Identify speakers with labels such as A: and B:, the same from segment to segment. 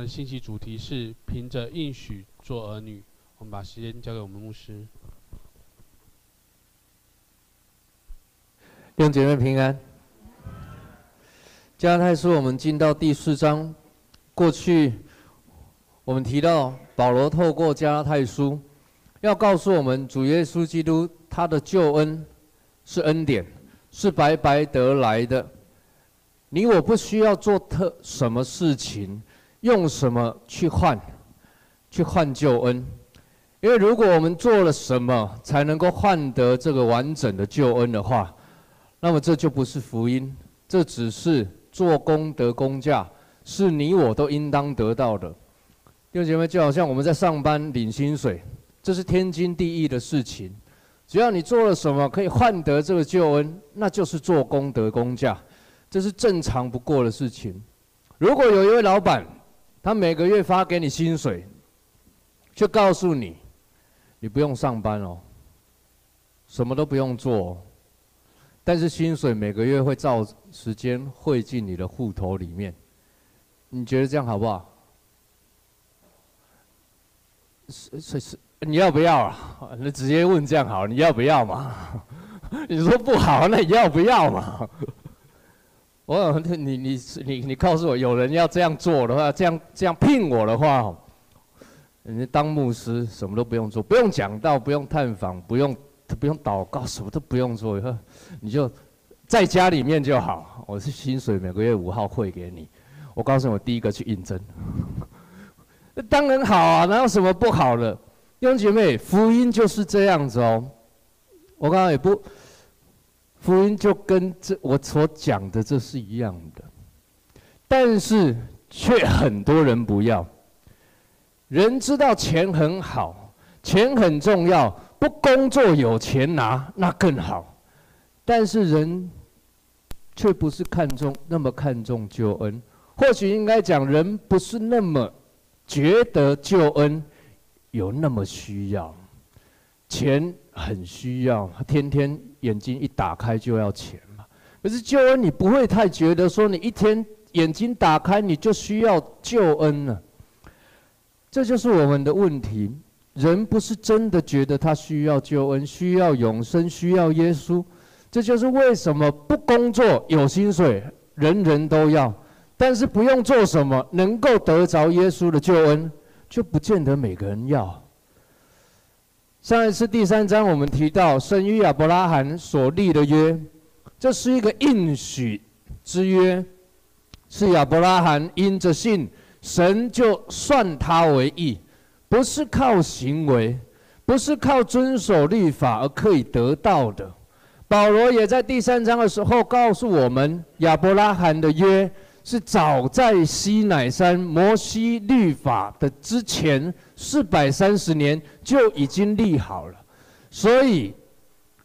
A: 的信息主题是凭着应许做儿女。我们把时间交给我们牧师。
B: 弟兄姐妹平安。加拉太书，我们进到第四章。过去我们提到保罗透过加拉太书，要告诉我们主耶稣基督他的救恩是恩典，是白白得来的。你我不需要做特什么事情，用什么去换，去换救恩。因为如果我们做了什么才能够换得这个完整的救恩的话，那么这就不是福音，这只是做功德工价，是你我都应当得到的。弟兄姐妹，就好像我们在上班领薪水，这是天经地义的事情。只要你做了什么可以换得这个救恩，那就是做功德工价。这是正常不过的事情。如果有一位老板，他每个月发给你薪水，就告诉你，你不用上班哦，什么都不用做，但是薪水每个月会照时间汇进你的户头里面，你觉得这样好不好？是是是，你要不要啊？那直接问这样好，你要不要嘛？你说不好，那你要不要嘛？我你你你你告诉我，有人要这样做的话，这样这样聘我的话，人家当牧师什么都不用做，不用讲道，不用探访，不用不用祷告，什么都不用做，以后你就在家里面就好。我是薪水每个月五号汇给你，我告诉，我第一个去应征。那 当然好啊，哪有什么不好的？弟兄姐妹，福音就是这样子哦。我刚刚也不。福音就跟这我所讲的这是一样的，但是却很多人不要。人知道钱很好，钱很重要，不工作有钱拿那更好，但是人却不是看重那么看重救恩。或许应该讲，人不是那么觉得救恩有那么需要，钱很需要，天天。眼睛一打开就要钱嘛，可是救恩你不会太觉得说，你一天眼睛打开你就需要救恩了，这就是我们的问题。人不是真的觉得他需要救恩，需要永生，需要耶稣。这就是为什么不工作有薪水，人人都要，但是不用做什么能够得着耶稣的救恩，就不见得每个人要。上一次第三章我们提到，神与亚伯拉罕所立的约，这是一个应许之约，是亚伯拉罕因着信，神就算他为义，不是靠行为，不是靠遵守律法而可以得到的。保罗也在第三章的时候告诉我们，亚伯拉罕的约。是早在西乃山摩西律法的之前四百三十年就已经立好了，所以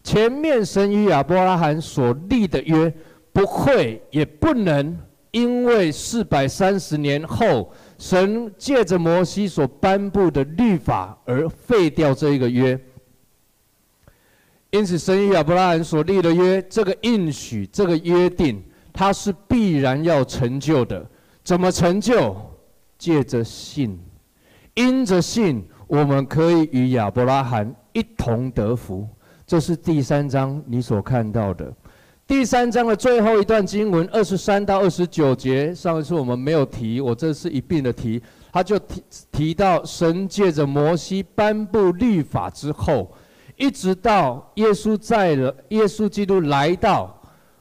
B: 前面神与亚伯拉罕所立的约不会也不能因为四百三十年后神借着摩西所颁布的律法而废掉这一个约。因此，神与亚伯拉罕所立的约，这个应许，这个约定。他是必然要成就的，怎么成就？借着信，因着信，我们可以与亚伯拉罕一同得福。这是第三章你所看到的。第三章的最后一段经文，二十三到二十九节，上一次我们没有提，我这次一并的提。他就提提到，神借着摩西颁布律法之后，一直到耶稣在了，耶稣基督来到。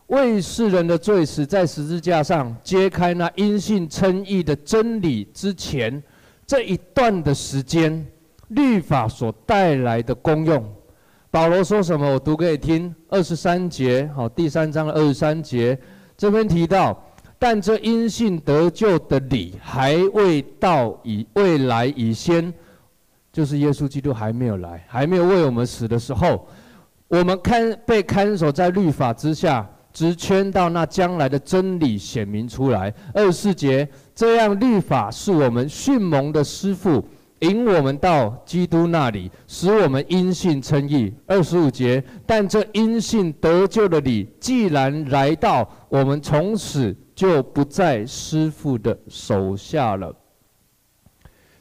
B: 为世人的罪死在十字架上，揭开那因信称义的真理之前，这一段的时间，律法所带来的功用，保罗说什么？我读给你听，二十三节，好，第三章二十三节，这边提到，但这因信得救的理还未到以未来以先，就是耶稣基督还没有来，还没有为我们死的时候，我们看被看守在律法之下。直圈到那将来的真理显明出来。二十四节，这样律法是我们训蒙的师傅，引我们到基督那里，使我们因信称义。二十五节，但这因信得救的你既然来到，我们从此就不在师傅的手下了。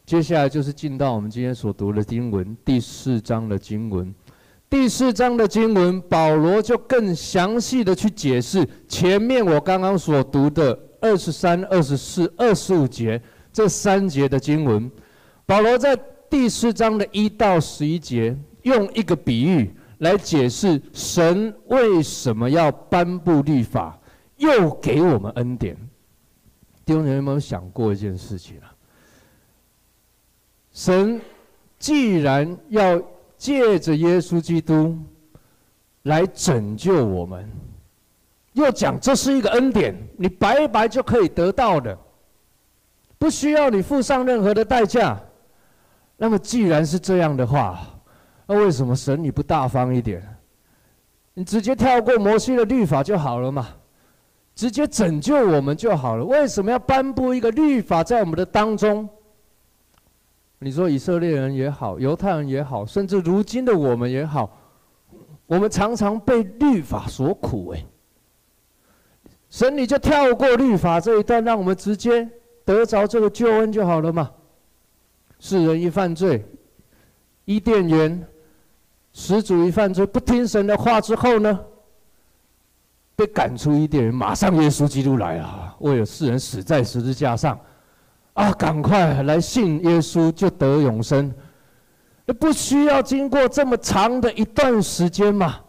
B: 接下来就是进到我们今天所读的经文第四章的经文。第四章的经文，保罗就更详细的去解释前面我刚刚所读的二十三、二十四、二十五节这三节的经文。保罗在第四章的一到十一节，用一个比喻来解释神为什么要颁布律法，又给我们恩典。弟兄姐妹有没有想过一件事情啊？神既然要借着耶稣基督来拯救我们，又讲这是一个恩典，你白白就可以得到的，不需要你付上任何的代价。那么既然是这样的话，那为什么神你不大方一点？你直接跳过摩西的律法就好了嘛，直接拯救我们就好了。为什么要颁布一个律法在我们的当中？你说以色列人也好，犹太人也好，甚至如今的我们也好，我们常常被律法所苦诶。神你就跳过律法这一段，让我们直接得着这个救恩就好了嘛。世人一犯罪，伊甸园始祖一犯罪，不听神的话之后呢，被赶出伊甸园，马上耶稣基督来了，为了世人死在十字架上。啊，赶快来信耶稣就得永生，那不需要经过这么长的一段时间嘛？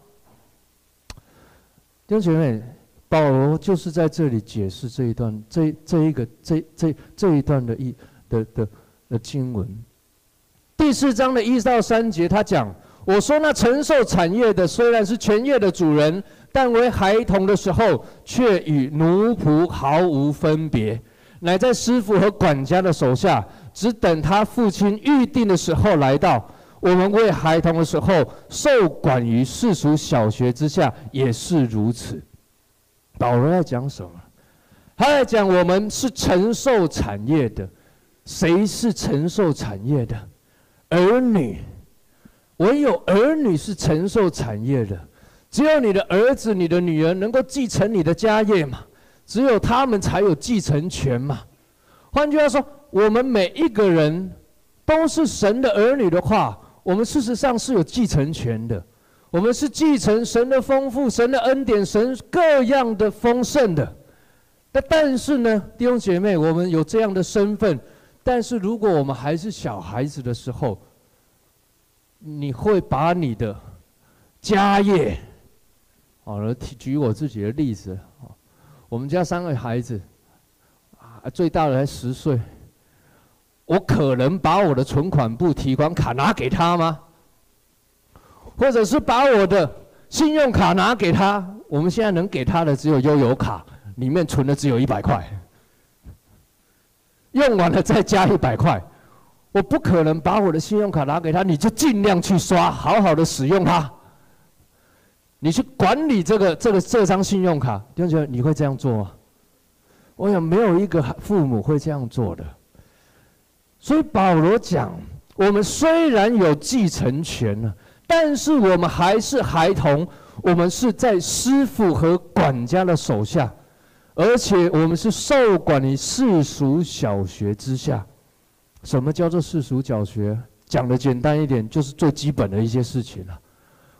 B: 弟兄姐妹，保罗就是在这里解释这一段，这这一个这这这一段的一的的的经文。第四章的一到三节，他讲：我说那承受产业的虽然是全业的主人，但为孩童的时候，却与奴仆毫无分别。乃在师傅和管家的手下，只等他父亲预定的时候来到。我们为孩童的时候，受管于世俗小学之下，也是如此。保罗在讲什么？他在讲我们是承受产业的。谁是承受产业的？儿女。唯有儿女是承受产业的。只有你的儿子、你的女儿能够继承你的家业嘛？只有他们才有继承权嘛。换句话说，我们每一个人都是神的儿女的话，我们事实上是有继承权的。我们是继承神的丰富、神的恩典、神各样的丰盛的。那但是呢，弟兄姐妹，我们有这样的身份，但是如果我们还是小孩子的时候，你会把你的家业，好了，举我自己的例子。我们家三个孩子，啊，最大的才十岁。我可能把我的存款簿、提款卡拿给他吗？或者是把我的信用卡拿给他？我们现在能给他的只有悠游卡，里面存的只有一百块，用完了再加一百块。我不可能把我的信用卡拿给他，你就尽量去刷，好好的使用它。你去管理这个这个这张信用卡，弟兄姐妹，你会这样做吗？我想没有一个父母会这样做的。所以保罗讲，我们虽然有继承权呢，但是我们还是孩童，我们是在师傅和管家的手下，而且我们是受管于世俗小学之下。什么叫做世俗小学？讲的简单一点，就是最基本的一些事情了。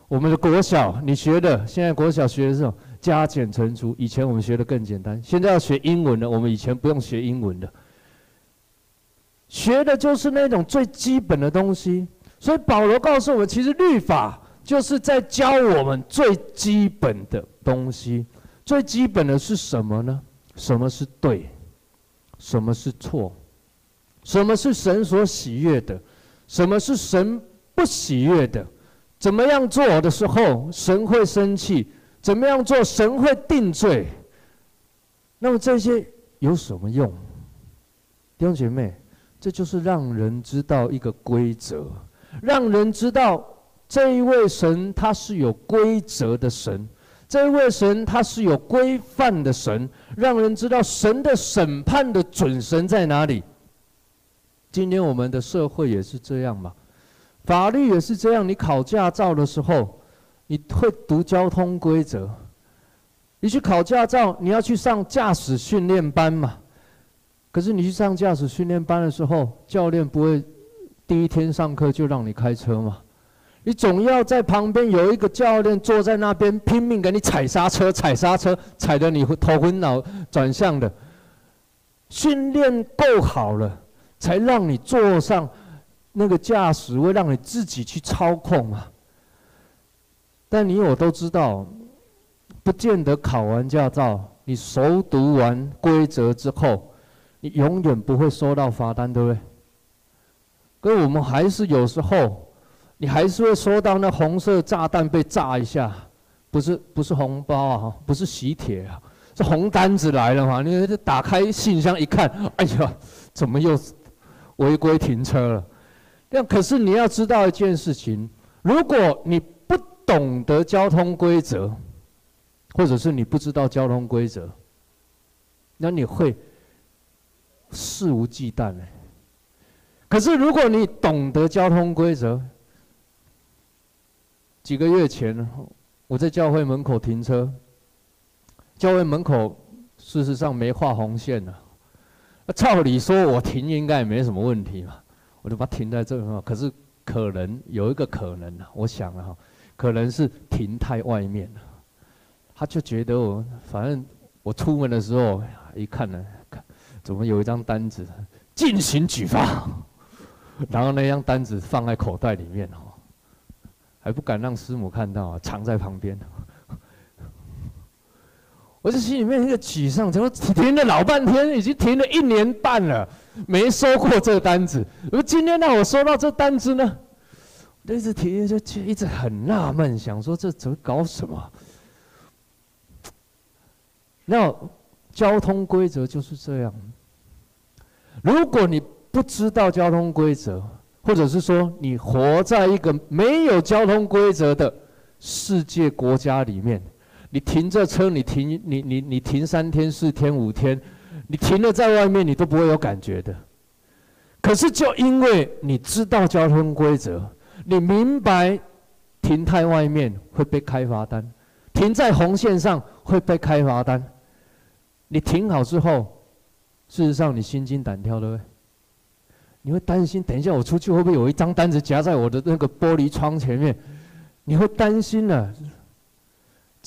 B: 我们的国小，你学的现在国小学的是什么？加减乘除。以前我们学的更简单，现在要学英文了。我们以前不用学英文的，学的就是那种最基本的东西。所以保罗告诉我们，其实律法就是在教我们最基本的东西。最基本的是什么呢？什么是对？什么是错？什么是神所喜悦的？什么是神不喜悦的？怎么样做的时候，神会生气？怎么样做，神会定罪？那么这些有什么用？弟兄姐妹，这就是让人知道一个规则，让人知道这一位神他是有规则的神，这一位神他是有规范的神，让人知道神的审判的准绳在哪里。今天我们的社会也是这样嘛。法律也是这样，你考驾照的时候，你会读交通规则。你去考驾照，你要去上驾驶训练班嘛？可是你去上驾驶训练班的时候，教练不会第一天上课就让你开车吗？你总要在旁边有一个教练坐在那边拼命给你踩刹车、踩刹车，踩得你头昏脑转向的。训练够好了，才让你坐上那个驾驶位，让你自己去操控啊。但你我都知道，不见得考完驾照，你熟读完规则之后，你永远不会收到罚单，对不对？可我们还是有时候，你还是会收到那红色炸弹被炸一下，不是不是红包啊，不是喜帖啊，是红单子来了嘛？你打开信箱一看，哎呀，怎么又违规停车了？但可是你要知道一件事情，如果你不懂得交通规则，或者是你不知道交通规则，那你会肆无忌惮的。可是如果你懂得交通规则，几个月前我在教会门口停车，教会门口事实上没画红线呢。照理说我停应该也没什么问题嘛，我就把它停在这儿。可是可能有一个可能，我想了哈，可能是停太外面。他就觉得我反正我出门的时候一看呢，怎么有一张单子进行举发。然后那张单子放在口袋里面哦，还不敢让师母看到，藏在旁边。我这心里面一个沮丧，怎么停了老半天，已经停了一年半了，没收过这个单子。而今天让我收到这单子呢，我一直停就就一直很纳闷，想说这怎么搞什么？那交通规则就是这样，如果你。不知道交通规则，或者是说你活在一个没有交通规则的世界国家里面，你停这车，你停你你你停三天四天五天，你停了在外面，你都不会有感觉的。可是就因为你知道交通规则，你明白停太外面会被开罚单，停在红线上会被开罚单，你停好之后，事实上你心惊胆跳，的？你会担心，等一下我出去会不会有一张单子夹在我的那个玻璃窗前面？你会担心呢、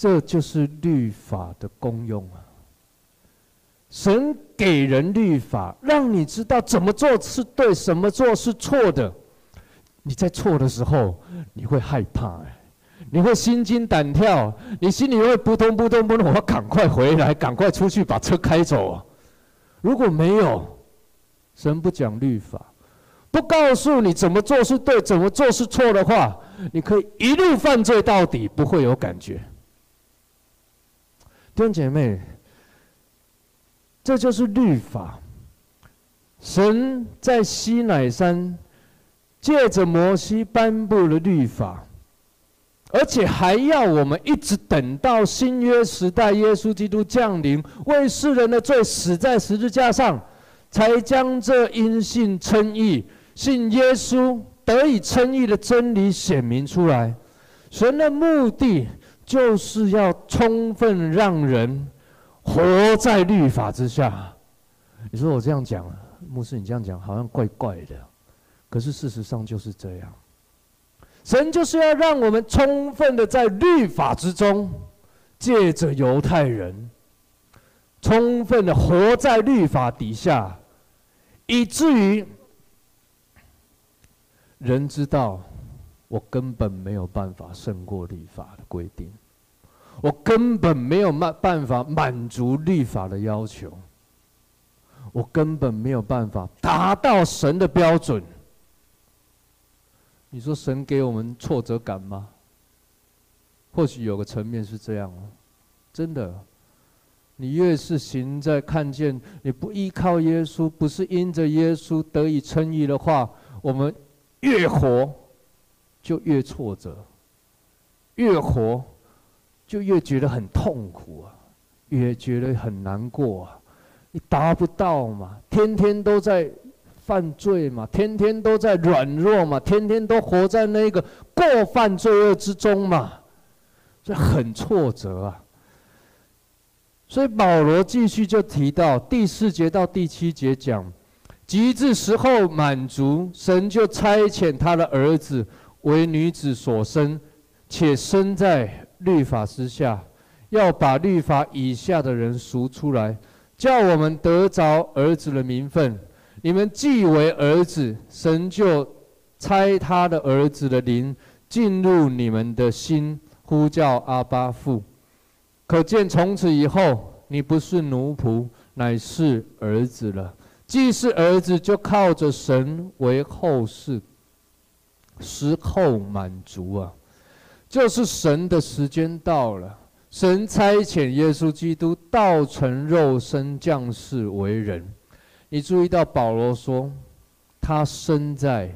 B: 这就是律法的功用啊！神给人律法，让你知道怎么做是对，什么做是错的。你在错的时候，你会害怕、欸，你会心惊胆跳，你心里会扑通扑通扑通，我要赶快回来，赶快出去把车开走啊！如果没有，神不讲律法。不告诉你怎么做是对，怎么做是错的话，你可以一路犯罪到底，不会有感觉。弟兄姐妹，这就是律法。神在西乃山借着摩西颁布了律法，而且还要我们一直等到新约时代，耶稣基督降临，为世人的罪死在十字架上，才将这因信称义。信耶稣得以称义的真理显明出来，神的目的就是要充分让人活在律法之下。你说我这样讲，牧师你这样讲好像怪怪的，可是事实上就是这样。神就是要让我们充分的在律法之中，借着犹太人，充分的活在律法底下，以至于。人知道，我根本没有办法胜过律法规定，我根本没有办办法满足律法的要求，我根本没有办法达到神的标准。你说神给我们挫折感吗？或许有个层面是这样哦，真的，你越是行在看见你不依靠耶稣，不是因着耶稣得以称义的话，我们。越活就越挫折，越活就越觉得很痛苦啊，越觉得很难过啊。你达不到嘛，天天都在犯罪嘛，天天都在软弱嘛，天天都活在那个过犯罪恶之中嘛，所以很挫折啊。所以保罗继续就提到第四节到第七节讲，极致时候满足，神就差遣他的儿子为女子所生，且生在律法之下，要把律法以下的人赎出来，叫我们得着儿子的名分。你们既为儿子，神就差他的儿子的灵进入你们的心，呼叫阿爸父。可见从此以后，你不是奴仆，乃是儿子了。既是儿子，就靠着神为后嗣。时候满足啊，就是神的时间到了。神差遣耶稣基督道成肉身降世为人。你注意到保罗说，他生在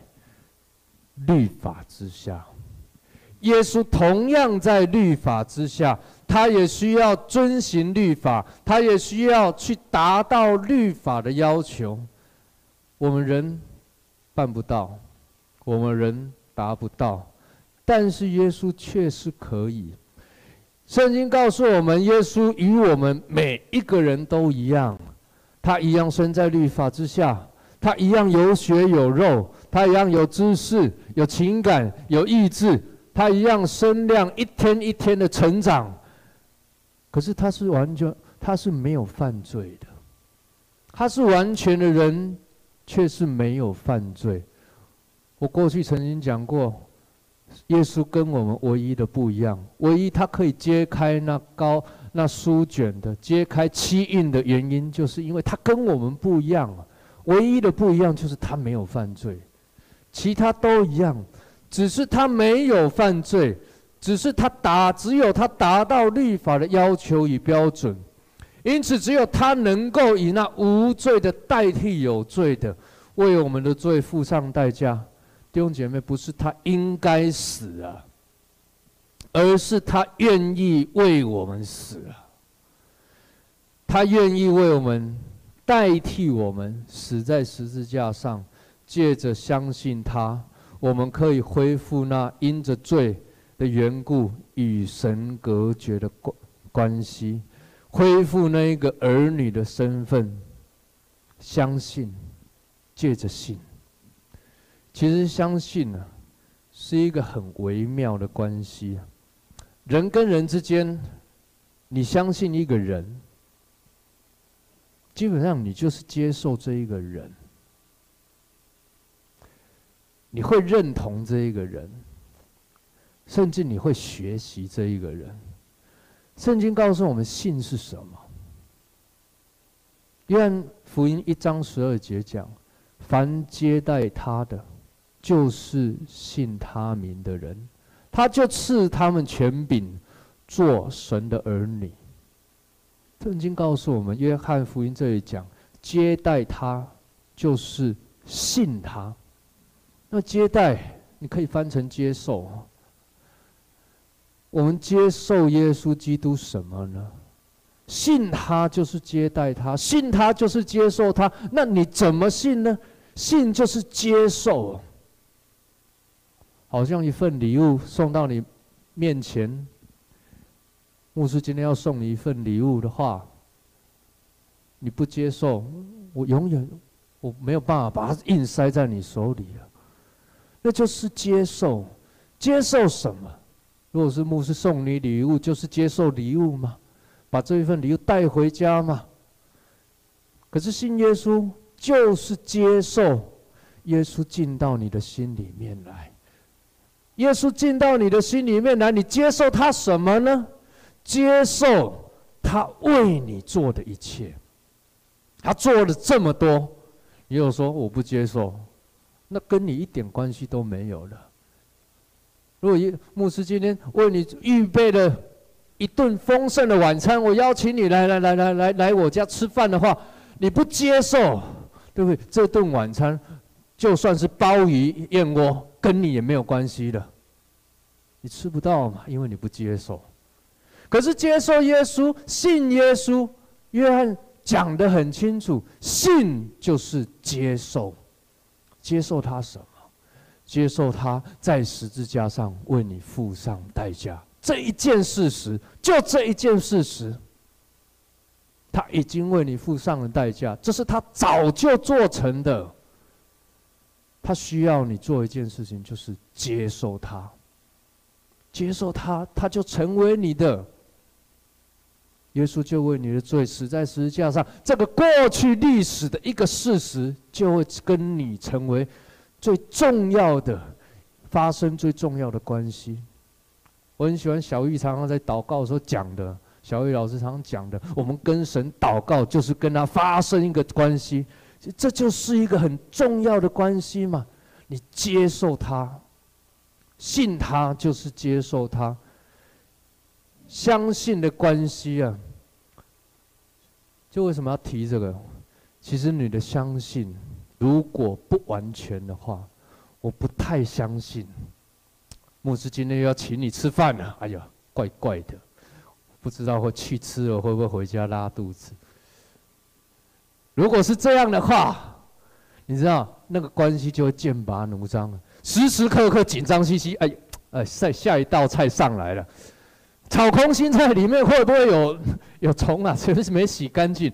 B: 律法之下。耶稣同样在律法之下。他也需要遵行律法，他也需要去达到律法的要求。我们人办不到，我们人达不到，但是耶稣却是可以。圣经告诉我们，耶稣与我们每一个人都一样，他一样生在律法之下，他一样有血有肉，他一样有知识、有情感、有意志，他一样身量一天一天的成长。可是他是完全，他是没有犯罪的，他是完全的人，却是没有犯罪。我过去曾经讲过，耶稣跟我们唯一的不一样，唯一他可以揭开那高那书卷的揭开七印的原因，就是因为他跟我们不一样。唯一的不一样就是他没有犯罪，其他都一样，只是他没有犯罪。只是他达，只有他达到律法的要求与标准，因此只有他能够以那无罪的代替有罪的，为我们的罪付上代价。弟兄姐妹，不是他应该死啊，而是他愿意为我们死啊。他愿意为我们代替我们死在十字架上，借着相信他，我们可以恢复那因着罪。的缘故与神隔绝的关关系，恢复那一个儿女的身份，相信，借着信。其实相信呢、啊，是一个很微妙的关系。人跟人之间，你相信一个人，基本上你就是接受这一个人，你会认同这一个人。甚至你会学习这一个人。圣经告诉我们，信是什么？约翰福音一章十二节讲：凡接待他的，就是信他名的人，他就赐他们权柄，做神的儿女。圣经告诉我们，约翰福音这里讲：接待他，就是信他。那接待，你可以翻成接受。我们接受耶稣基督什么呢？信他就是接待他，信他就是接受他。那你怎么信呢？信就是接受，好像一份礼物送到你面前。牧师今天要送你一份礼物的话，你不接受，我永远我没有办法把它硬塞在你手里了。那就是接受，接受什么？如果是牧师送你礼物，就是接受礼物吗？把这一份礼物带回家吗？可是信耶稣就是接受耶稣进到你的心里面来。耶稣进到你的心里面来，你接受他什么呢？接受他为你做的一切。他做了这么多，你又说我不接受，那跟你一点关系都没有了。如果一牧师今天为你预备了一顿丰盛的晚餐，我邀请你来来来来来来我家吃饭的话，你不接受，对不对？这顿晚餐就算是鲍鱼燕窝，跟你也没有关系的，你吃不到嘛，因为你不接受。可是接受耶稣，信耶稣，约翰讲得很清楚，信就是接受，接受他什么？接受他在十字架上为你付上代价，这一件事实，就这一件事实。他已经为你付上了代价，这是他早就做成的。他需要你做一件事情，就是接受他，接受他，他就成为你的。耶稣就为你的罪死在十字架上，这个过去历史的一个事实，就会跟你成为最重要的、发生最重要的关系。我很喜欢小玉常常在祷告的时候讲的。小玉老师常常讲的，我们跟神祷告就是跟他发生一个关系，这就是一个很重要的关系嘛。你接受他，信他就是接受他，相信的关系啊。就为什么要提这个？其实你的相信如果不完全的话，我不太相信。牧师今天要请你吃饭了，哎呀，怪怪的。不知道会去吃了会不会回家拉肚子？如果是这样的话，你知道那个关系就会剑拔弩张了，时时刻刻紧张兮兮。哎，哎，下下一道菜上来了，炒空心菜里面会不会有有虫啊？是不是没洗干净？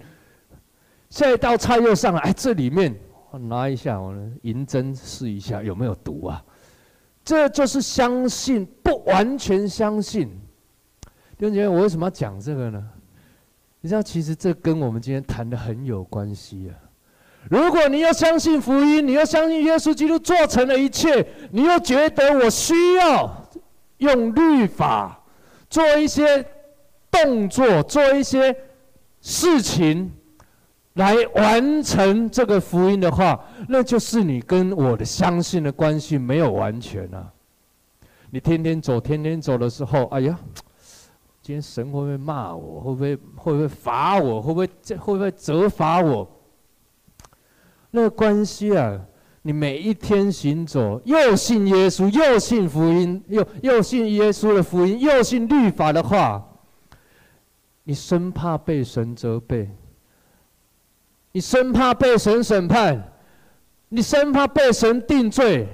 B: 下一道菜又上来，这里面我拿一下，我银针试一下有没有毒啊？这就是相信，不完全相信。丁姐，我为什么要讲这个呢？你知道，其实这跟我们今天谈的很有关系啊。如果你要相信福音，你要相信耶稣基督做成了一切，你又觉得我需要用律法做一些动作、做一些事情来完成这个福音的话，那就是你跟我的相信的关系没有完全啊。你天天走，天天走的时候，哎呀。今天神会不会骂我？会不会会不会罚我？会不会会不会责罚我？那个关系啊，你每一天行走，又信耶稣，又信福音，又又信耶稣的福音，又信律法的话，你生怕被神责备，你生怕被神审判，你生怕被神定罪。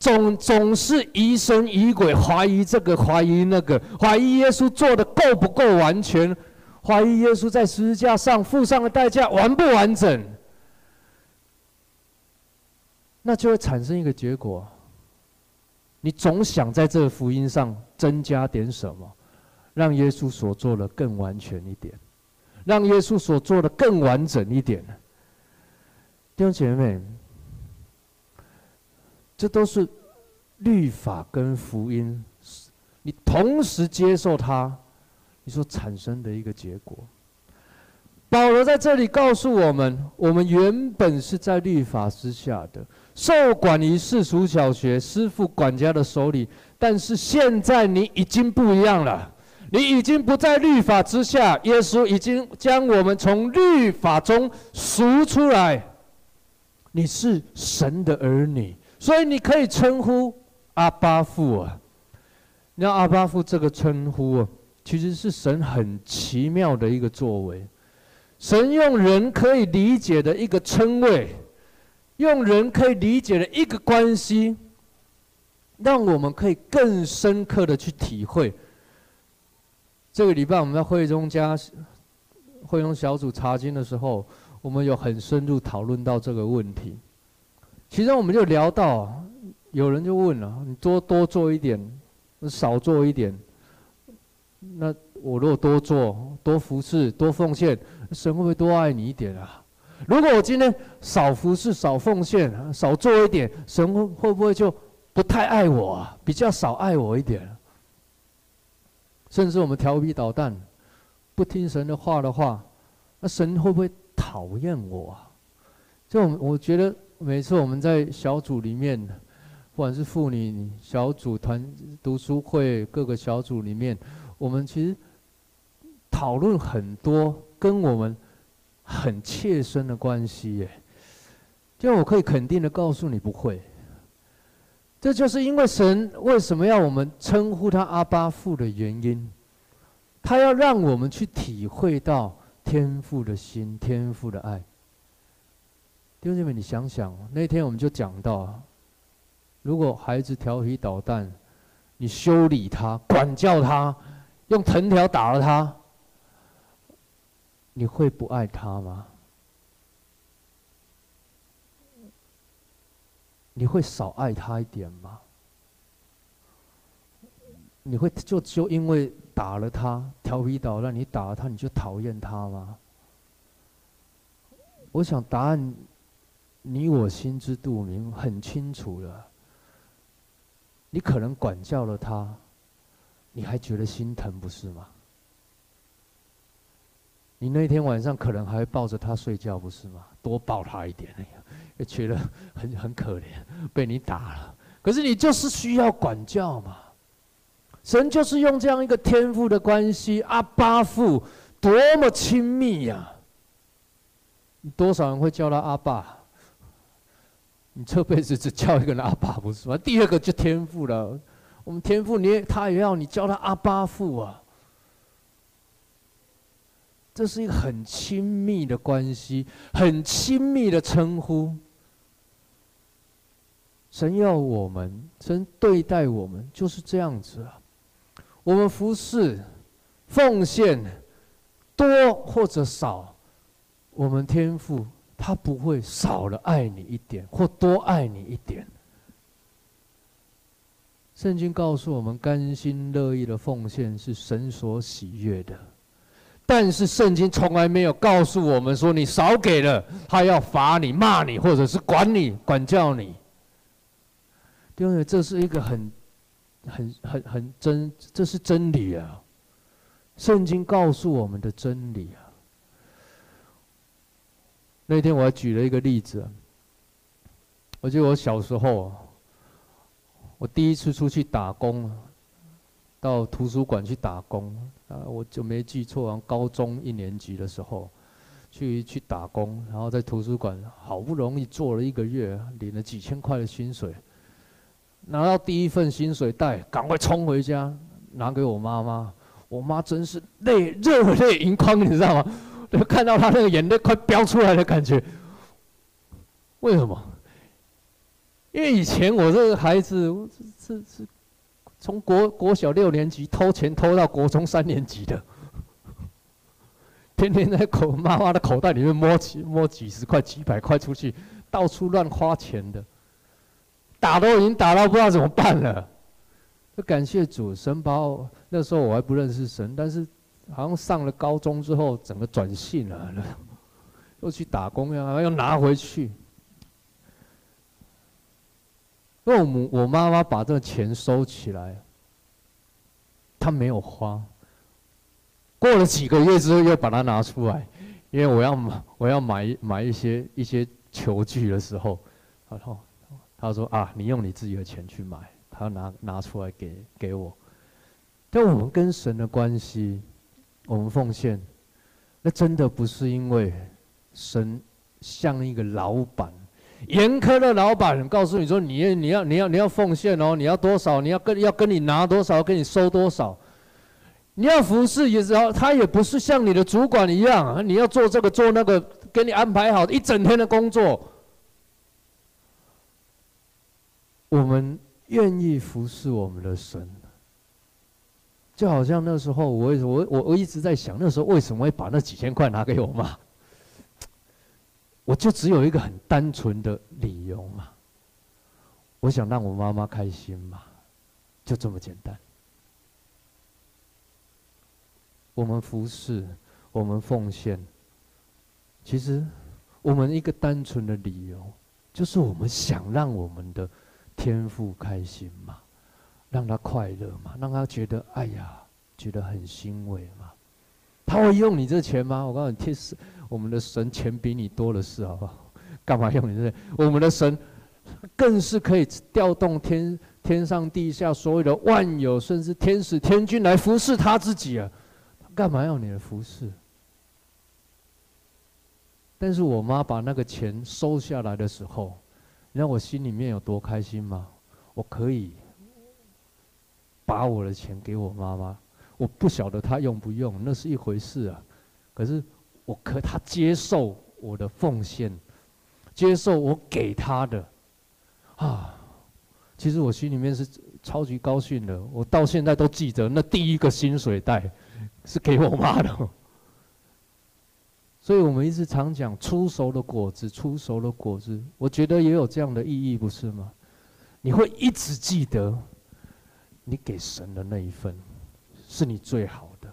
B: 总总是疑神疑鬼，怀疑这个，怀疑那个，怀疑耶稣做的够不够完全，怀疑耶稣在十字架上付上的代价完不完整，那就会产生一个结果，你总想在这个福音上增加点什么，让耶稣所做的更完全一点，让耶稣所做的更完整一点。弟兄姐妹。这都是律法跟福音，你同时接受它，你所产生的一个结果。保罗在这里告诉我们：我们原本是在律法之下的，受管于世俗小学师傅管家的手里。但是现在你已经不一样了，你已经不在律法之下，耶稣已经将我们从律法中赎出来，你是神的儿女。所以你可以称呼阿巴父啊，你知道阿巴父这个称呼啊，其实是神很奇妙的一个作为。神用人可以理解的一个称谓，用人可以理解的一个关系，让我们可以更深刻的去体会。这个礼拜我们在会中家会中小组查经的时候，我们有很深入讨论到这个问题。其中我们就聊到，有人就问了：你多多做一点，少做一点。那我如果多做、多服侍、多奉献，神会不会多爱你一点啊？如果我今天少服侍、少奉献、少做一点，神会不会就不太爱我啊？比较少爱我一点？甚至我们调皮捣蛋，不听神的话的话，那神会不会讨厌我啊？这种我觉得。每次我们在小组里面，不管是妇女小组、团读书会各个小组里面，我们其实讨论很多跟我们很切身的关系耶。就我可以肯定的告诉你，不会。这就是因为神为什么要我们称呼他阿爸父的原因，他要让我们去体会到天父的心、天父的爱。弟兄姐妹，你想想，那天我们就讲到，如果孩子调皮捣蛋，你修理他、管教他，用藤条打了他，你会不爱他吗？你会少爱他一点吗？你会就就因为打了他，调皮捣蛋，你打了他，你就讨厌他吗？我想答案，你我心知肚明，很清楚了。你可能管教了他，你还觉得心疼，不是吗？你那天晚上可能还会抱着他睡觉，不是吗？多抱他一点，哎呀，也觉得很很可怜，被你打了。可是你就是需要管教嘛。神就是用这样一个天父的关系，阿爸父多么亲密呀、多少人会叫他阿爸？你这辈子只叫一个人阿爸，不是吗？第二个就天父了。我们天父，你也他也要你叫他阿爸父啊。这是一个很亲密的关系，很亲密的称呼。神要我们，神对待我们就是这样子啊。我们服侍、奉献，多或者少，我们天父他不会少了爱你一点，或多爱你一点。圣经告诉我们，甘心乐意的奉献是神所喜悦的。但是圣经从来没有告诉我们说，你少给了，他要罚你、骂你，或者是管你、管教你。因为这是一个很、很、很、很真，这是真理啊！圣经告诉我们的真理啊。那天我还举了一个例子，我记得我小时候，我第一次出去打工。到图书馆去打工啊，我就没记错，高中一年级的时候，去去打工，然后在图书馆好不容易做了一个月，领了几千块的薪水，拿到第一份薪水袋，赶快冲回家拿给我妈妈，我妈真是泪热泪盈眶，你知道吗？就看到他那个眼泪快飙出来的感觉。为什么？因为以前我这个孩子是是。是从国国小六年级偷钱偷到国中三年级的，天天在口妈妈的口袋里面摸几摸几十块几百块出去，到处乱花钱的，打都已经打到不知道怎么办了。感谢主，神把我那时候我还不认识神，但是好像上了高中之后，整个转性了，又去打工呀，又拿回去。因为我母我妈妈把这个钱收起来，她没有花。过了几个月之后，又把它拿出来，因为我要买我要买买一些一些球具的时候，然后她说啊，你用你自己的钱去买，她拿拿出来给给我。但我们跟神的关系，我们奉献，那真的不是因为神像一个老板。严苛的老板告诉你说：“你你要你要你要奉献哦，你要多少？你要跟要跟你拿多少？跟你收多少？你要服侍也是要，他也不是像你的主管一样，你要做这个做那个，给你安排好一整天的工作。我们愿意服侍我们的神，就好像那时候我我我我一直在想，那时候为什么会把那几千块拿给我妈？” 我就只有一个很单纯的理由嘛，我想让我妈妈开心嘛，就这么简单。我们服侍，我们奉献，其实我们一个单纯的理由，就是我们想让我们的天父开心嘛，让他快乐嘛，让他觉得哎呀，觉得很欣慰嘛。他会用你这钱吗？我告诉你，天使。我们的神钱比你多的是，好不好？干嘛用你这？我们的神更是可以调动天天上地下所有的万有，甚至天使天军来服侍他自己啊！干嘛要你的服侍？但是我妈把那个钱收下来的时候，你知道我心里面有多开心吗？我可以把我的钱给我妈妈，我不晓得她用不用，那是一回事啊。可是。我可她接受我的奉献，接受我给她的，啊，其实我心里面是超级高兴的。我到现在都记得那第一个薪水袋是给我妈的。所以我们一直常讲出熟的果子，出熟的果子，我觉得也有这样的意义，不是吗？你会一直记得，你给神的那一份，是你最好的，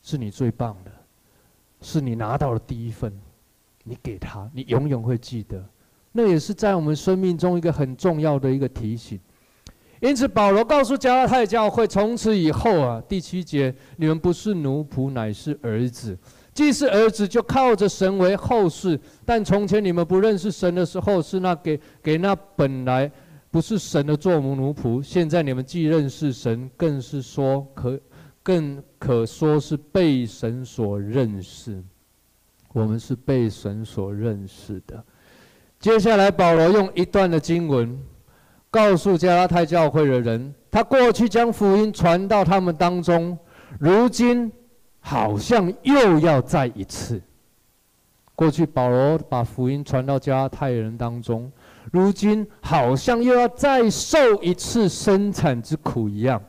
B: 是你最棒的，是你拿到的第一份，你给他，你永远会记得。那也是在我们生命中一个很重要的一个提醒。因此，保罗告诉加拉太教会，从此以后啊，第七节，你们不是奴仆，乃是儿子。既是儿子，就靠着神为后嗣。但从前你们不认识神的时候，是那给给那本来不是神的做奴仆。现在你们既认识神，更是说可更可说是被神所认识。我们是被神所认识的。接下来，保罗用一段的经文告诉加拉太教会的人，他过去将福音传到他们当中，如今。好像又要再一次。过去保罗把福音传到加拉太人当中，如今好像又要再受一次生产之苦一样，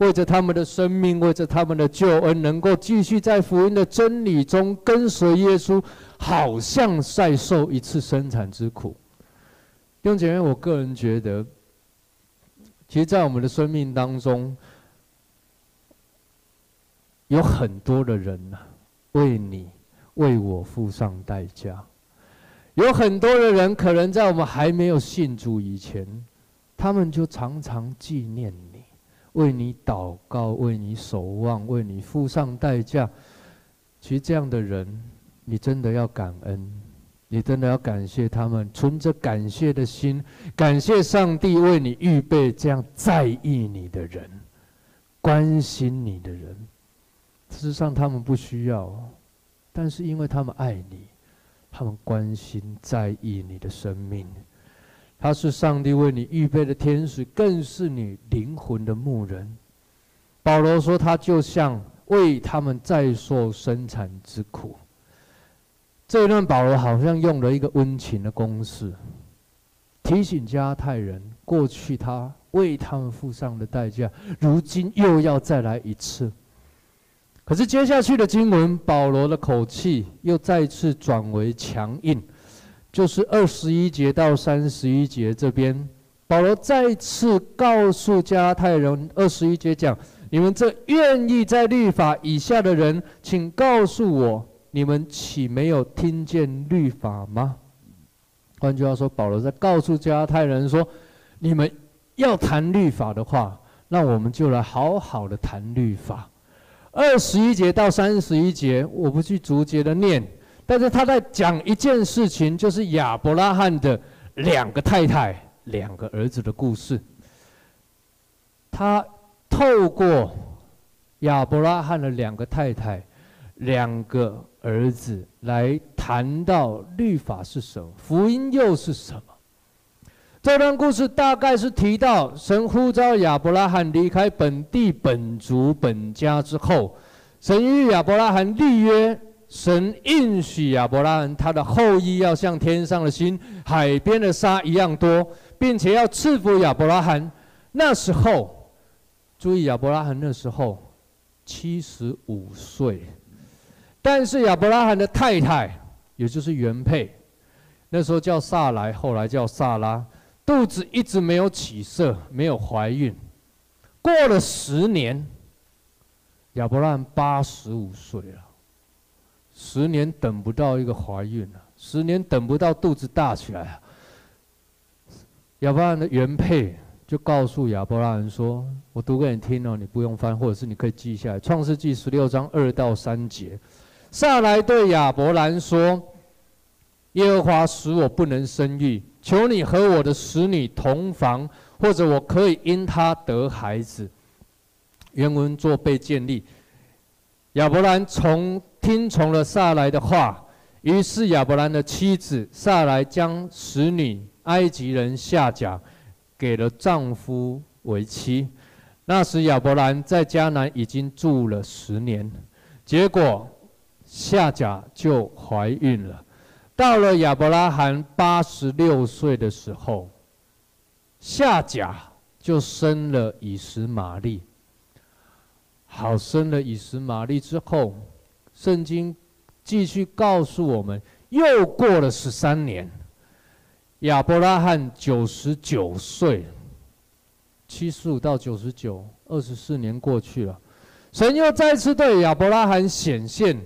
B: 为着他们的生命，为着他们的救恩，能够继续在福音的真理中跟随耶稣，好像再受一次生产之苦。弟兄姐妹，我个人觉得，其实，在我们的生命当中，有很多的人呐，为你、为我付上代价。有很多的人，可能在我们还没有信主以前，他们就常常纪念你，为你祷告，为你守望，为你付上代价。其实这样的人，你真的要感恩，你真的要感谢他们，存着感谢的心，感谢上帝为你预备这样在意你的人，关心你的人。事实上，他们不需要，但是因为他们爱你，他们关心在意你的生命。他是上帝为你预备的天使，更是你灵魂的牧人。保罗说，他就像为他们在受生产之苦。这一段保罗好像用了一个温情的公式，提醒加太人，过去他为他们付上的代价，如今又要再来一次。可是接下去的经文，保罗的口气又再次转为强硬，就是二十一节到三十一节这边，保罗再次告诉加泰人，二十一节讲：你们这愿意在律法以下的人，请告诉我，你们岂没有听见律法吗？换句话说，保罗在告诉加泰人说：你们要谈律法的话，那我们就来好好的谈律法。二十一节到三十一节，我不去逐节的念，但是他在讲一件事情，就是亚伯拉罕的两个太太、两个儿子的故事。他透过亚伯拉罕的两个太太、两个儿子来谈到律法是什么，福音又是什么。这段故事大概是提到神呼召亚伯拉罕离开本地本族本家之后，神与亚伯拉罕立约，神应许亚伯拉罕他的后裔要像天上的星、海边的沙一样多，并且要赐福亚伯拉罕。那时候，注意亚伯拉罕那时候七十五岁，但是亚伯拉罕的太太，也就是原配，那时候叫撒莱，后来叫撒拉。肚子一直没有起色，没有怀孕。过了十年，亚伯拉罕八十五岁了。十年等不到一个怀孕了，十年等不到肚子大起来。亚伯拉罕的原配就告诉亚伯拉罕说：“我读给你听哦，你不用翻，或者是你可以记下来。创世记十六章二到三节，撒莱对亚伯兰说：‘耶和华使我不能生育。’求你和我的使女同房，或者我可以因她得孩子。原文作被建立。亚伯兰从听从了撒莱的话，于是亚伯兰的妻子撒莱将使女埃及人夏甲给了丈夫为妻。那时亚伯兰在迦南已经住了十年，结果夏甲就怀孕了。到了亚伯拉罕八十六岁的时候，夏甲就生了以实玛利。好，生了以实玛利之后，圣经继续告诉我们，又过了十三年，亚伯拉罕九十九岁，七十五到九十九，二十四年过去了，神又再次对亚伯拉罕显现，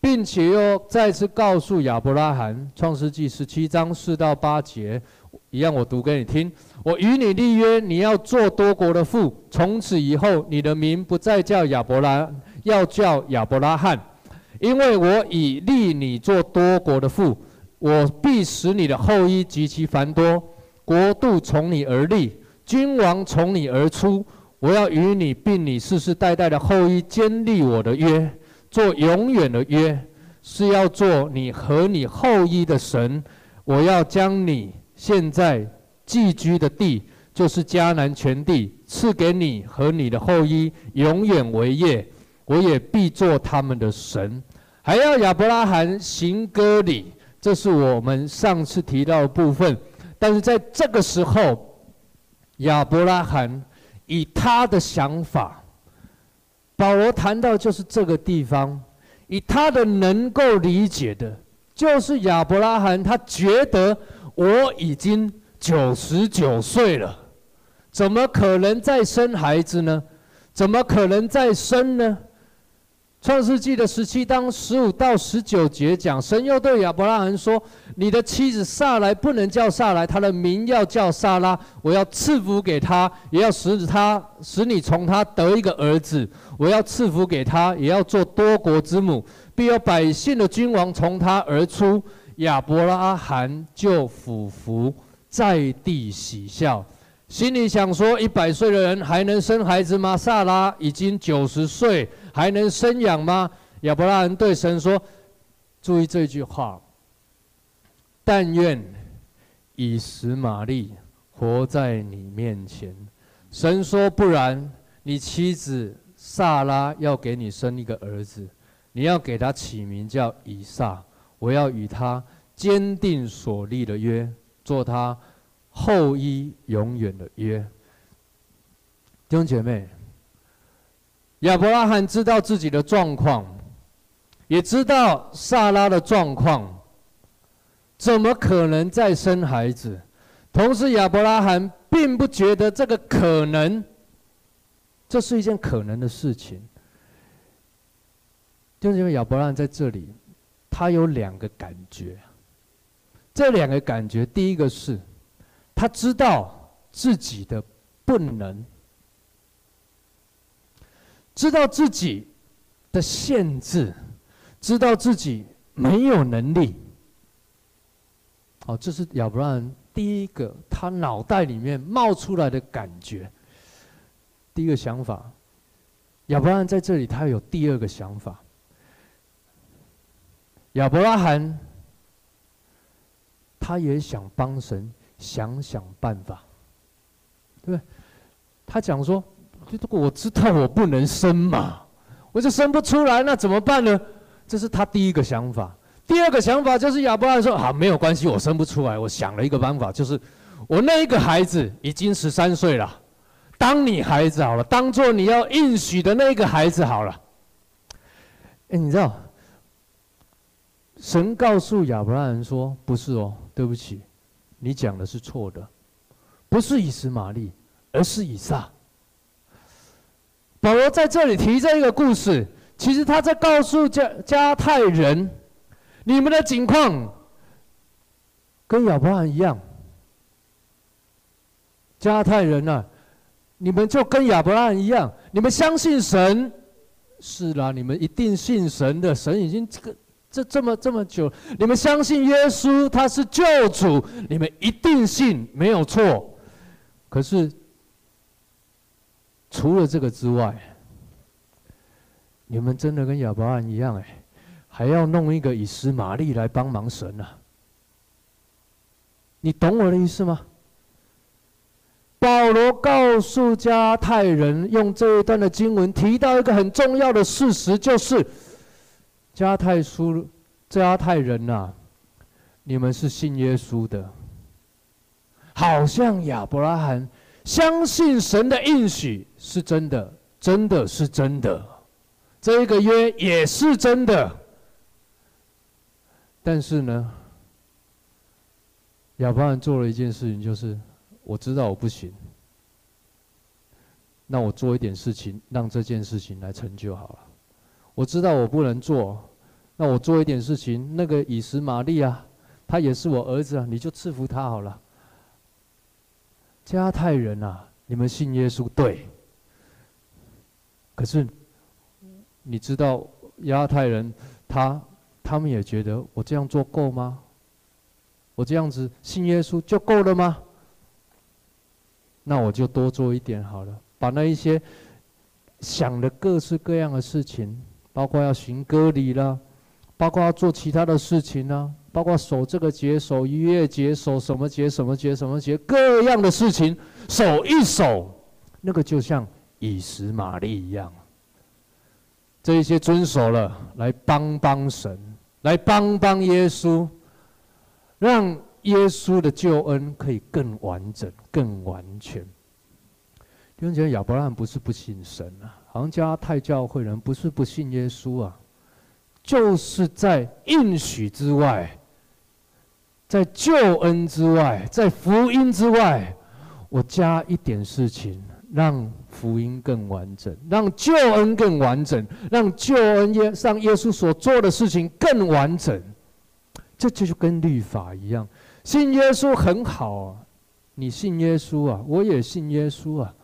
B: 并且又再次告诉亚伯拉罕，《创世记》十七章四到八节，一样我读给你听：我与你立约，你要做多国的父，从此以后，你的名不再叫亚伯拉，要叫亚伯拉罕。因为我已立你做多国的父，我必使你的后裔极其繁多，国度从你而立，君王从你而出。我要与你并你世世代代的后裔坚立我的约，做永远的约，是要做你和你后裔的神。我要将你现在寄居的地，就是迦南全地，赐给你和你的后裔，永远为业。我也必做他们的神，还要亚伯拉罕行割礼，这是我们上次提到的部分。但是在这个时候，亚伯拉罕以他的想法，保罗谈到就是这个地方，以他的能够理解的，就是亚伯拉罕他觉得我已经九十九岁了，怎么可能再生孩子呢？怎么可能再生呢？创世纪的十七章十五到十九节讲，神又对亚伯拉罕说：“你的妻子撒莱不能叫撒莱，她的名要叫撒拉。我要赐福给她，也要使她使你从她得一个儿子。我要赐福给她，也要做多国之母，必有百姓的君王从她而出。”亚伯拉罕就俯伏在地喜笑，心里想说：“一百岁的人还能生孩子吗？撒拉已经九十岁。”还能生养吗？亚伯拉罕对神说：“注意这句话。但愿以实玛利活在你面前。”神说：“不然，你妻子撒拉要给你生一个儿子，你要给他起名叫以撒。我要与他坚定所立的约，做他后裔永远的约。”弟兄姐妹。亚伯拉罕知道自己的状况，也知道撒拉的状况，怎么可能再生孩子？同时，亚伯拉罕并不觉得这个可能，这是一件可能的事情。就是因为亚伯拉罕在这里，他有两个感觉。这两个感觉，第一个是，他知道自己的不能。知道自己的限制，知道自己没有能力。好，这是亚伯拉罕第一个他脑袋里面冒出来的感觉。第一个想法，亚伯拉罕在这里，他有第二个想法。亚伯拉罕，他也想帮神想想办法，对不对？他讲说。如果我知道我不能生嘛，我就生不出来，那怎么办呢？这是他第一个想法。第二个想法就是亚伯拉罕说：“好，没有关系，我生不出来。我想了一个办法，就是我那一个孩子已经十三岁了，当你孩子好了，当做你要应许的那个孩子好了。”哎，你知道，神告诉亚伯拉罕说：“不是哦，对不起，你讲的是错的，不是以实玛利，而是以撒。”保罗在这里提这一个故事，其实他在告诉加加太人，你们的境况跟亚伯拉罕一样。加太人啊，你们就跟亚伯拉罕一样，你们相信神，是啦，你们一定信神的，神已经这个这这么这么久，你们相信耶稣他是救主，你们一定信，没有错。可是。除了这个之外，你们真的跟亚伯拉罕一样哎，还要弄一个以斯玛利来帮忙神啊？你懂我的意思吗？保罗告诉加太人，用这一段的经文提到一个很重要的事实，就是加太书加太人呐，你们是信耶稣的，好像亚伯拉罕。相信神的应许是真的，真的是真的，这个约也是真的。但是呢，亚伯拉罕做了一件事情，就是我知道我不行，那我做一点事情，让这件事情来成就好了。我知道我不能做，那我做一点事情，那个以实玛利啊，他也是我儿子啊，你就赐福他好了。加太人啊，你们信耶稣对，可是你知道加太人他他们也觉得我这样做够吗？我这样子信耶稣就够了吗？那我就多做一点好了，把那一些想的各式各样的事情，包括要行割礼啦，包括要做其他的事情呢，包括守这个节、守逾越节、守什么节、什么节、什么节，各样的事情守一守，那个就像以实玛利一样，这些遵守了，来帮帮神，来帮帮耶稣。让耶稣的救恩可以更完整、更完全。弟兄姐妹，亚伯拉罕不是不信神啊，好像加太教会人不是不信耶稣啊，就是在应许之外，在救恩之外，在福音之外，我加一点事情，让福音更完整，让救恩更完整，让救恩耶让耶稣所做的事情更完整。这就跟律法一样，信耶稣很好啊，你信耶稣啊，我也信耶稣啊，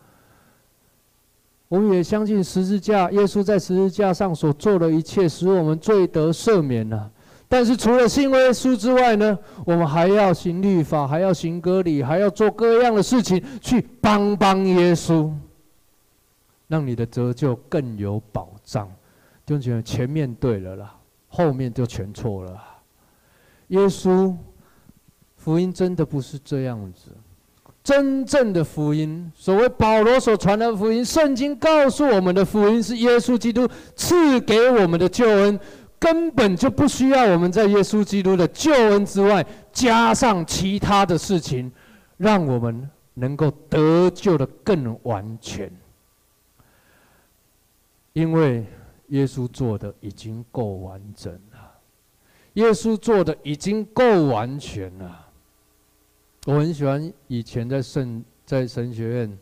B: 我们也相信十字架，耶稣在十字架上所做的一切，使我们罪得赦免了。但是除了信耶稣之外呢，我们还要行律法，还要行割礼，还要做各样的事情去帮帮耶稣，让你的得救更有保障。弟兄姐妹，前面对了啦，后面就全错了。耶稣福音真的不是这样子，真正的福音，所谓保罗所传的福音，圣经告诉我们的福音是耶稣基督赐给我们的救恩，根本就不需要我们在耶稣基督的救恩之外加上其他的事情，让我们能够得救的更完全，因为耶稣做的已经够完整了。耶稣做的已经够完全了。我很喜欢以前在圣在神学院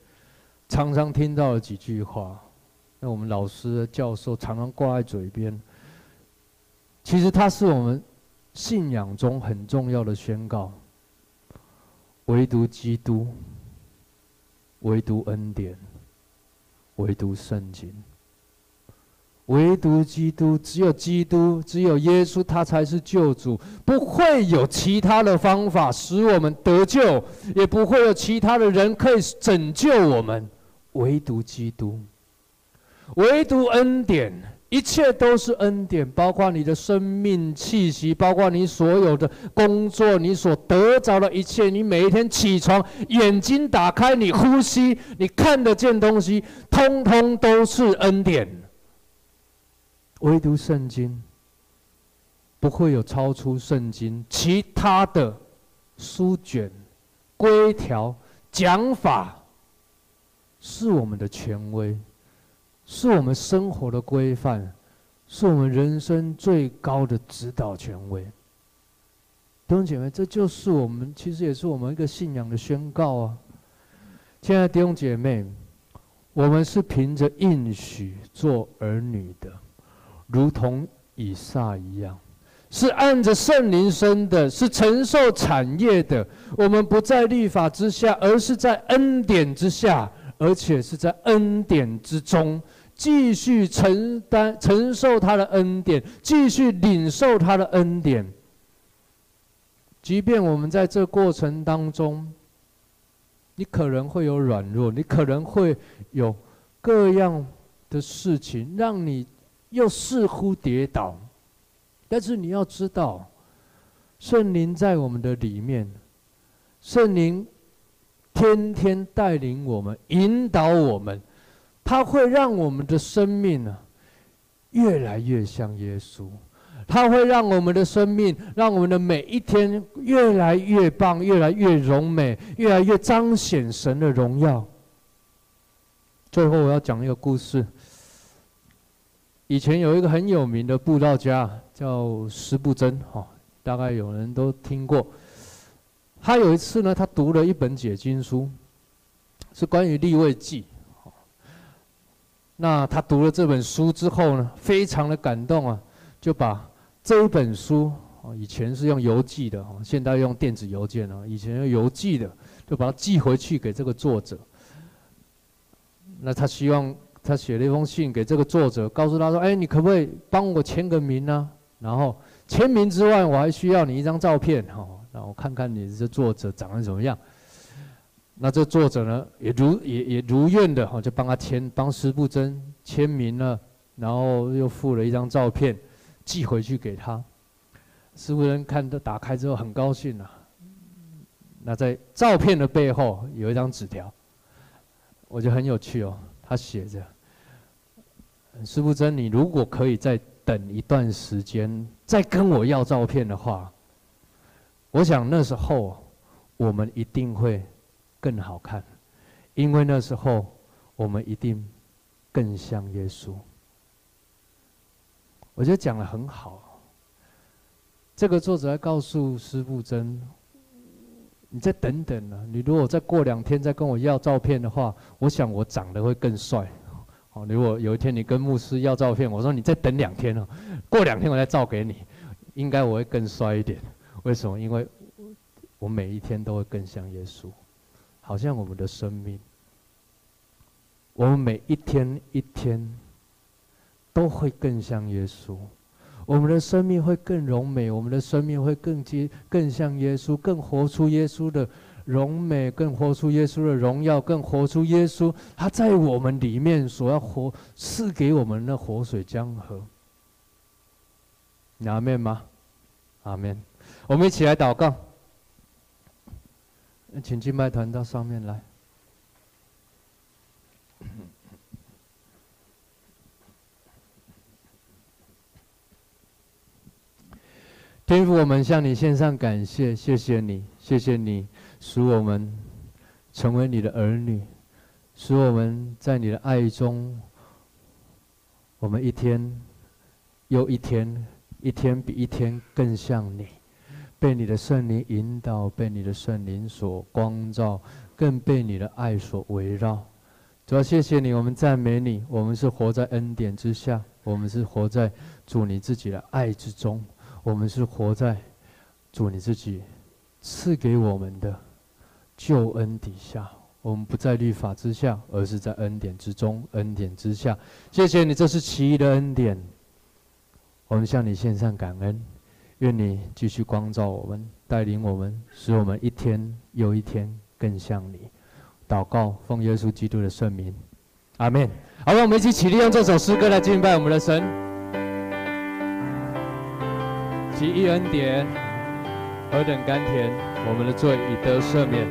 B: 常常听到的几句话，那我们老师教授常常挂在嘴边。其实它是我们信仰中很重要的宣告：唯独基督，唯独恩典，唯独圣经。唯独基督，只有基督，只有耶稣，他才是救主，不会有其他的方法使我们得救，也不会有其他的人可以拯救我们。唯独基督，唯独恩典，一切都是恩典，包括你的生命气息，包括你所有的工作，你所得着的一切，你每一天起床，眼睛打开，你呼吸，你看得见东西，通通都是恩典。唯独圣经，不会有超出圣经其他的书卷、规条、讲法，是我们的权威，是我们生活的规范，是我们人生最高的指导权威。弟兄姐妹，这就是我们，其实也是我们一个信仰的宣告啊！亲爱的弟兄姐妹，我们是凭着应许做儿女的。如同以撒一样，是按着圣灵生的，是承受产业的。我们不在律法之下，而是在恩典之下，而且是在恩典之中，继续承担、承受他的恩典，继续领受他的恩典。即便我们在这过程当中，你可能会有软弱，你可能会有各样的事情让你。又似乎跌倒，但是你要知道，圣灵在我们的里面，圣灵天天带领我们、引导我们，它会让我们的生命呢，越来越像耶稣，它会让我们的生命，让我们的每一天越来越棒、越来越荣美、越来越彰显神的荣耀。最后，我要讲一个故事。以前有一个很有名的布道家叫司布真，哈，大概有人都听过。他有一次呢，他读了一本解经书，是关于立位记。那他读了这本书之后呢，非常的感动啊，就把这一本书，以前是用邮寄的，哈现在用电子邮件了，以前用邮寄的，就把它寄回去给这个作者。那他希望他写了一封信给这个作者，告诉他说：“哎，你可不可以帮我签个名呢？然后签名之外，我还需要你一张照片，哈，然后看看你这作者长得怎么样。”那这作者呢，也如也也如愿的哈，就帮他签，帮施布珍签名了，然后又附了一张照片，寄回去给他。施布真看到打开之后很高兴啊。那在照片的背后有一张纸条，我觉得很有趣哦。他写着：“施布真，你如果可以再等一段时间，再跟我要照片的话，我想那时候我们一定会。”更好看，因为那时候我们一定更像耶稣。我觉得讲得很好。这个作者还告诉施布真：“你再等等呢，你如果再过两天再跟我要照片的话，我想我长得会更帅。哦，如果有一天你跟牧师要照片，我说你再等两天哦，过两天我再照给你，应该我会更帅一点。为什么？因为我每一天都会更像耶稣。”好像我们的生命，我们每一天一天都会更像耶稣，我们的生命会更荣美，我们的生命会更接更像耶稣，更活出耶稣的荣美，更活出耶稣的荣耀，更活出耶稣他在我们里面所要活赐给我们的活水江河。阿门吗？阿门。我们一起来祷告。请敬拜团到上面来。天父，我们向你献上感谢，谢谢你，谢谢你使我们成为你的儿女，使我们在你的爱中，我们一天又一天，一天比一天更像你。被你的圣灵引导，被你的圣灵所光照，更被你的爱所围绕。主要谢谢你，我们赞美你。我们是活在恩典之下，我们是活在主你自己的爱之中，我们是活在主你自己赐给我们的救恩底下。我们不在律法之下，而是在恩典之中，恩典之下。谢谢你，这是奇异的恩典。我们向你献上感恩。愿你继续光照我们，带领我们，使我们一天又一天更像你。祷告，奉耶稣基督的圣名，阿门。好了，我们一起起立，用这首诗歌来敬拜我们的神。及一恩典，何等甘甜，我们的罪已得赦免。